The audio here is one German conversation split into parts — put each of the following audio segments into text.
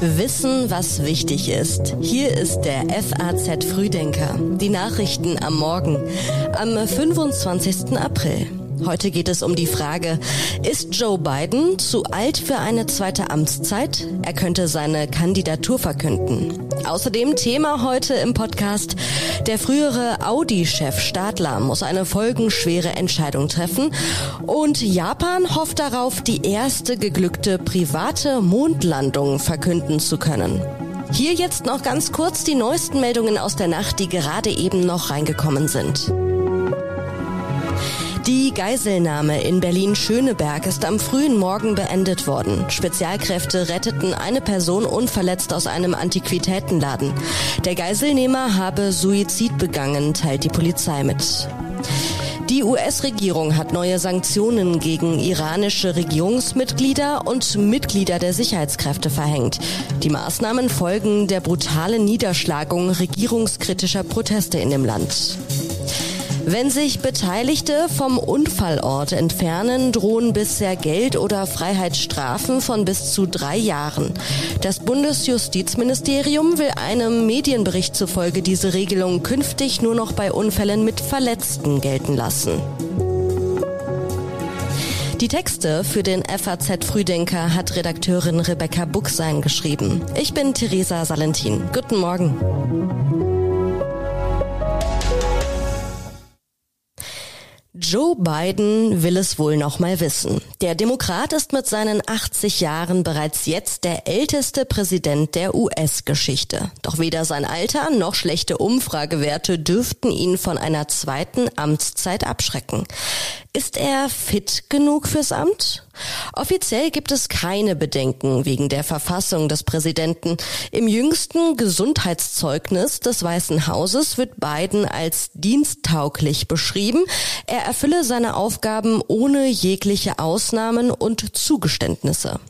Wissen, was wichtig ist. Hier ist der FAZ Frühdenker. Die Nachrichten am Morgen, am 25. April. Heute geht es um die Frage, ist Joe Biden zu alt für eine zweite Amtszeit? Er könnte seine Kandidatur verkünden. Außerdem Thema heute im Podcast, der frühere Audi-Chef Stadler muss eine folgenschwere Entscheidung treffen und Japan hofft darauf, die erste geglückte private Mondlandung verkünden zu können. Hier jetzt noch ganz kurz die neuesten Meldungen aus der Nacht, die gerade eben noch reingekommen sind. Die Geiselnahme in Berlin-Schöneberg ist am frühen Morgen beendet worden. Spezialkräfte retteten eine Person unverletzt aus einem Antiquitätenladen. Der Geiselnehmer habe Suizid begangen, teilt die Polizei mit. Die US-Regierung hat neue Sanktionen gegen iranische Regierungsmitglieder und Mitglieder der Sicherheitskräfte verhängt. Die Maßnahmen folgen der brutalen Niederschlagung regierungskritischer Proteste in dem Land. Wenn sich Beteiligte vom Unfallort entfernen, drohen bisher Geld- oder Freiheitsstrafen von bis zu drei Jahren. Das Bundesjustizministerium will einem Medienbericht zufolge diese Regelung künftig nur noch bei Unfällen mit Verletzten gelten lassen. Die Texte für den FAZ Frühdenker hat Redakteurin Rebecca Buchsein geschrieben. Ich bin Theresa Salentin. Guten Morgen. Joe Biden will es wohl noch mal wissen. Der Demokrat ist mit seinen 80 Jahren bereits jetzt der älteste Präsident der US-Geschichte. Doch weder sein Alter noch schlechte Umfragewerte dürften ihn von einer zweiten Amtszeit abschrecken. Ist er fit genug fürs Amt? Offiziell gibt es keine Bedenken wegen der Verfassung des Präsidenten. Im jüngsten Gesundheitszeugnis des Weißen Hauses wird Biden als diensttauglich beschrieben. Er erfülle seine Aufgaben ohne jegliche Ausnahmen und Zugeständnisse.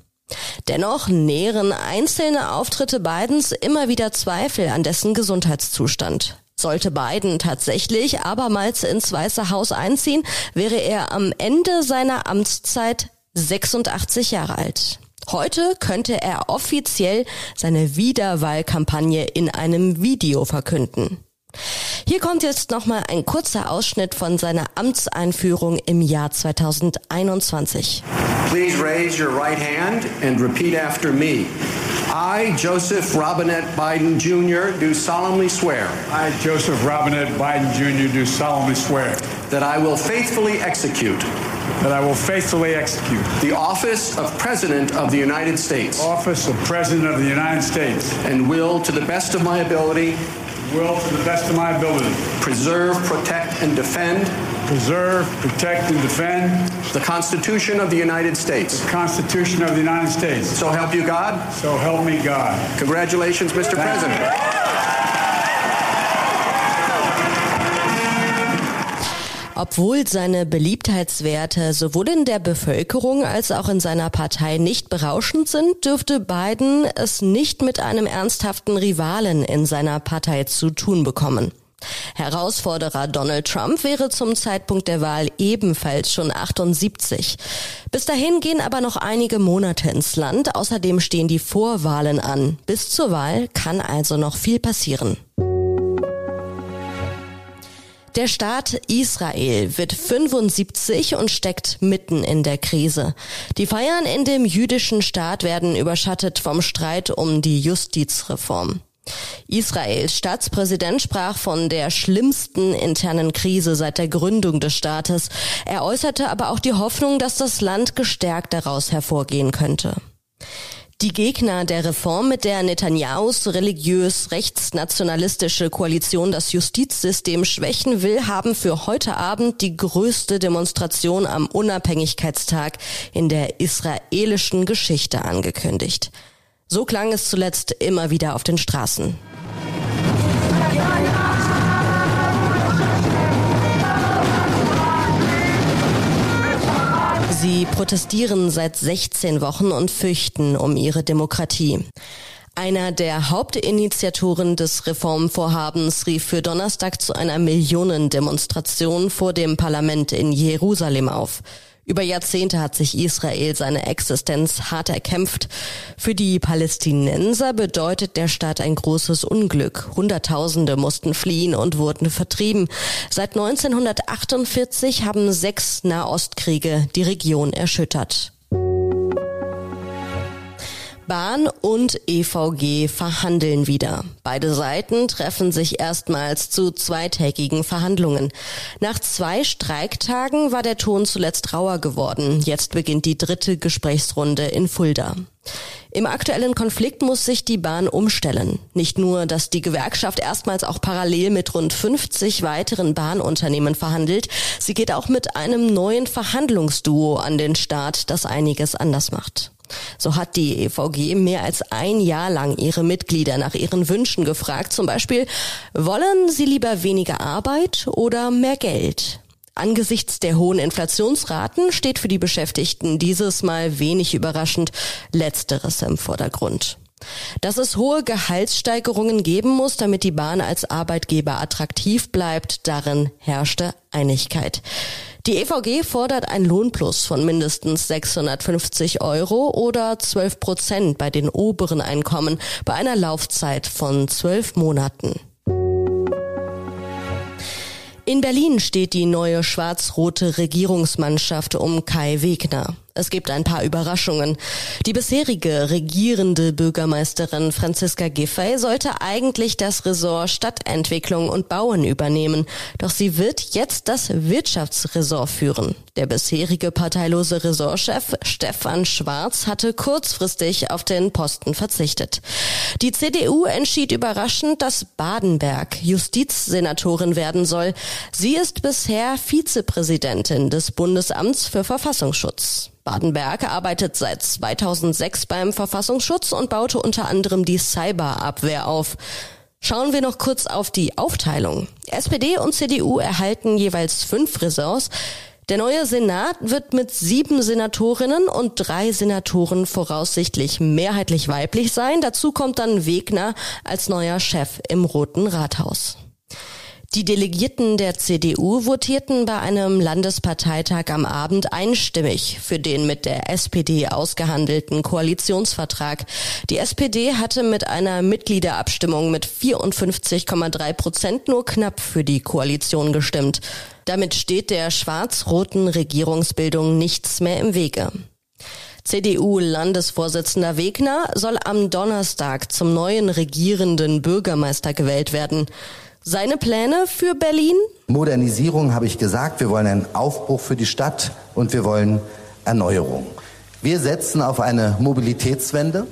Dennoch nähren einzelne Auftritte Bidens immer wieder Zweifel an dessen Gesundheitszustand. Sollte Biden tatsächlich abermals ins Weiße Haus einziehen, wäre er am Ende seiner Amtszeit 86 Jahre alt. Heute könnte er offiziell seine Wiederwahlkampagne in einem Video verkünden. Hier kommt jetzt nochmal ein kurzer Ausschnitt von seiner Amtseinführung im Jahr 2021. Please raise your right hand and repeat after me. I, Joseph Robinette Biden Jr., do solemnly swear. I, Joseph Robinette Biden Jr., do solemnly swear. That I will faithfully execute. That I will faithfully execute. The office of President of the United States. Office of President of the United States. And will, to the best of my ability, will, to the best of my ability, preserve, protect, and defend preserve, protect, and defend the Constitution of the United States. The Constitution of the United States. So help you God. So help me God. Congratulations, Mr. Thank President. Obwohl seine Beliebtheitswerte sowohl in der Bevölkerung als auch in seiner Partei nicht berauschend sind, dürfte Biden es nicht mit einem ernsthaften Rivalen in seiner Partei zu tun bekommen. Herausforderer Donald Trump wäre zum Zeitpunkt der Wahl ebenfalls schon 78. Bis dahin gehen aber noch einige Monate ins Land. Außerdem stehen die Vorwahlen an. Bis zur Wahl kann also noch viel passieren. Der Staat Israel wird 75 und steckt mitten in der Krise. Die Feiern in dem jüdischen Staat werden überschattet vom Streit um die Justizreform. Israels Staatspräsident sprach von der schlimmsten internen Krise seit der Gründung des Staates. Er äußerte aber auch die Hoffnung, dass das Land gestärkt daraus hervorgehen könnte. Die Gegner der Reform, mit der Netanyahus religiös rechtsnationalistische Koalition das Justizsystem schwächen will, haben für heute Abend die größte Demonstration am Unabhängigkeitstag in der israelischen Geschichte angekündigt. So klang es zuletzt immer wieder auf den Straßen. Sie protestieren seit 16 Wochen und fürchten um ihre Demokratie. Einer der Hauptinitiatoren des Reformvorhabens rief für Donnerstag zu einer Millionendemonstration vor dem Parlament in Jerusalem auf. Über Jahrzehnte hat sich Israel seine Existenz hart erkämpft. Für die Palästinenser bedeutet der Staat ein großes Unglück. Hunderttausende mussten fliehen und wurden vertrieben. Seit 1948 haben sechs Nahostkriege die Region erschüttert. Bahn und EVG verhandeln wieder. Beide Seiten treffen sich erstmals zu zweitägigen Verhandlungen. Nach zwei Streiktagen war der Ton zuletzt rauer geworden. Jetzt beginnt die dritte Gesprächsrunde in Fulda. Im aktuellen Konflikt muss sich die Bahn umstellen. Nicht nur, dass die Gewerkschaft erstmals auch parallel mit rund 50 weiteren Bahnunternehmen verhandelt, sie geht auch mit einem neuen Verhandlungsduo an den Start, das einiges anders macht. So hat die EVG mehr als ein Jahr lang ihre Mitglieder nach ihren Wünschen gefragt. Zum Beispiel, wollen sie lieber weniger Arbeit oder mehr Geld? Angesichts der hohen Inflationsraten steht für die Beschäftigten dieses Mal wenig überraschend Letzteres im Vordergrund. Dass es hohe Gehaltssteigerungen geben muss, damit die Bahn als Arbeitgeber attraktiv bleibt, darin herrschte Einigkeit. Die EVG fordert ein Lohnplus von mindestens 650 Euro oder 12 Prozent bei den oberen Einkommen bei einer Laufzeit von zwölf Monaten. In Berlin steht die neue schwarz-rote Regierungsmannschaft um Kai Wegner. Es gibt ein paar Überraschungen. Die bisherige regierende Bürgermeisterin Franziska Giffey sollte eigentlich das Ressort Stadtentwicklung und Bauen übernehmen. Doch sie wird jetzt das Wirtschaftsressort führen. Der bisherige parteilose Ressortchef Stefan Schwarz hatte kurzfristig auf den Posten verzichtet. Die CDU entschied überraschend, dass Badenberg Justizsenatorin werden soll. Sie ist bisher Vizepräsidentin des Bundesamts für Verfassungsschutz. Baden-Berg arbeitet seit 2006 beim Verfassungsschutz und baute unter anderem die Cyberabwehr auf. Schauen wir noch kurz auf die Aufteilung. SPD und CDU erhalten jeweils fünf Ressorts. Der neue Senat wird mit sieben Senatorinnen und drei Senatoren voraussichtlich mehrheitlich weiblich sein. Dazu kommt dann Wegner als neuer Chef im Roten Rathaus. Die Delegierten der CDU votierten bei einem Landesparteitag am Abend einstimmig für den mit der SPD ausgehandelten Koalitionsvertrag. Die SPD hatte mit einer Mitgliederabstimmung mit 54,3 Prozent nur knapp für die Koalition gestimmt. Damit steht der schwarz-roten Regierungsbildung nichts mehr im Wege. CDU-Landesvorsitzender Wegner soll am Donnerstag zum neuen regierenden Bürgermeister gewählt werden. Seine Pläne für Berlin? Modernisierung habe ich gesagt. Wir wollen einen Aufbruch für die Stadt und wir wollen Erneuerung. Wir setzen auf eine Mobilitätswende,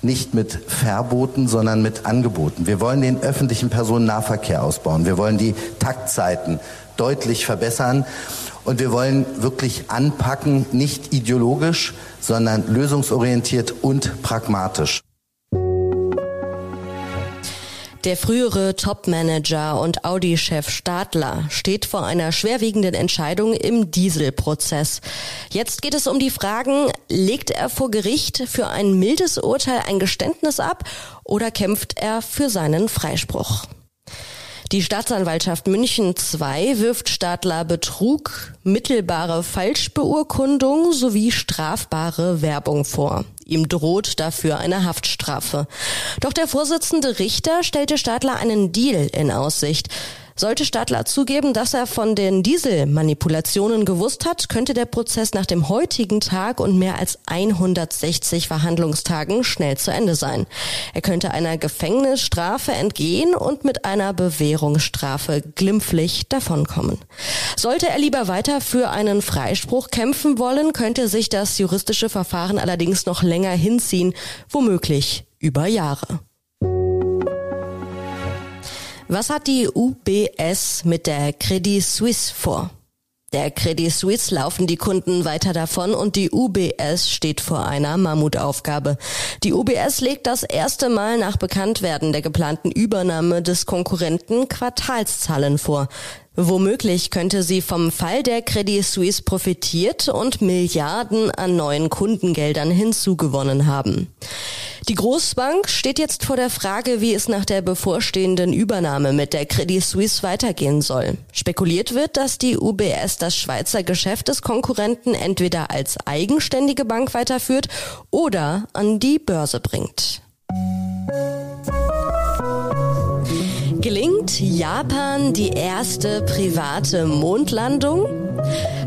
nicht mit Verboten, sondern mit Angeboten. Wir wollen den öffentlichen Personennahverkehr ausbauen. Wir wollen die Taktzeiten deutlich verbessern. Und wir wollen wirklich anpacken, nicht ideologisch, sondern lösungsorientiert und pragmatisch. Der frühere Topmanager und Audi-Chef Stadler steht vor einer schwerwiegenden Entscheidung im Dieselprozess. Jetzt geht es um die Fragen, legt er vor Gericht für ein mildes Urteil ein Geständnis ab oder kämpft er für seinen Freispruch? Die Staatsanwaltschaft München II wirft Stadler Betrug, mittelbare Falschbeurkundung sowie strafbare Werbung vor. Ihm droht dafür eine Haftstrafe. Doch der Vorsitzende Richter stellte Stadler einen Deal in Aussicht. Sollte Stadler zugeben, dass er von den Dieselmanipulationen gewusst hat, könnte der Prozess nach dem heutigen Tag und mehr als 160 Verhandlungstagen schnell zu Ende sein. Er könnte einer Gefängnisstrafe entgehen und mit einer Bewährungsstrafe glimpflich davonkommen. Sollte er lieber weiter für einen Freispruch kämpfen wollen, könnte sich das juristische Verfahren allerdings noch länger hinziehen, womöglich über Jahre. Was hat die UBS mit der Credit Suisse vor? Der Credit Suisse laufen die Kunden weiter davon und die UBS steht vor einer Mammutaufgabe. Die UBS legt das erste Mal nach Bekanntwerden der geplanten Übernahme des Konkurrenten Quartalszahlen vor. Womöglich könnte sie vom Fall der Credit Suisse profitiert und Milliarden an neuen Kundengeldern hinzugewonnen haben. Die Großbank steht jetzt vor der Frage, wie es nach der bevorstehenden Übernahme mit der Credit Suisse weitergehen soll. Spekuliert wird, dass die UBS das Schweizer Geschäft des Konkurrenten entweder als eigenständige Bank weiterführt oder an die Börse bringt. Gelingt Japan die erste private Mondlandung?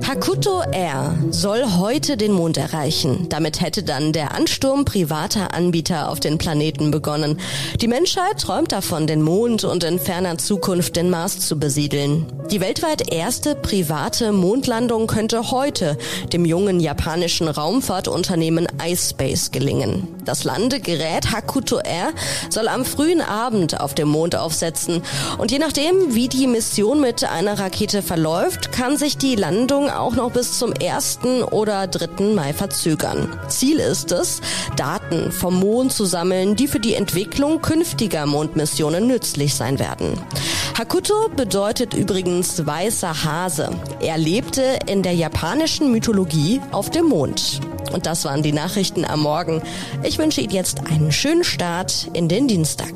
Hakuto Air soll heute den Mond erreichen. Damit hätte dann der Ansturm privater Anbieter auf den Planeten begonnen. Die Menschheit träumt davon, den Mond und in ferner Zukunft den Mars zu besiedeln. Die weltweit erste private Mondlandung könnte heute dem jungen japanischen Raumfahrtunternehmen iSpace gelingen. Das Landegerät Hakuto Air soll am frühen Abend auf dem Mond aufsetzen. Und je nachdem, wie die Mission mit einer Rakete verläuft, kann sich die Landung auch noch bis zum 1. oder 3. Mai verzögern. Ziel ist es, Daten vom Mond zu sammeln, die für die Entwicklung künftiger Mondmissionen nützlich sein werden. Hakuto bedeutet übrigens weißer Hase. Er lebte in der japanischen Mythologie auf dem Mond. Und das waren die Nachrichten am Morgen. Ich wünsche Ihnen jetzt einen schönen Start in den Dienstag.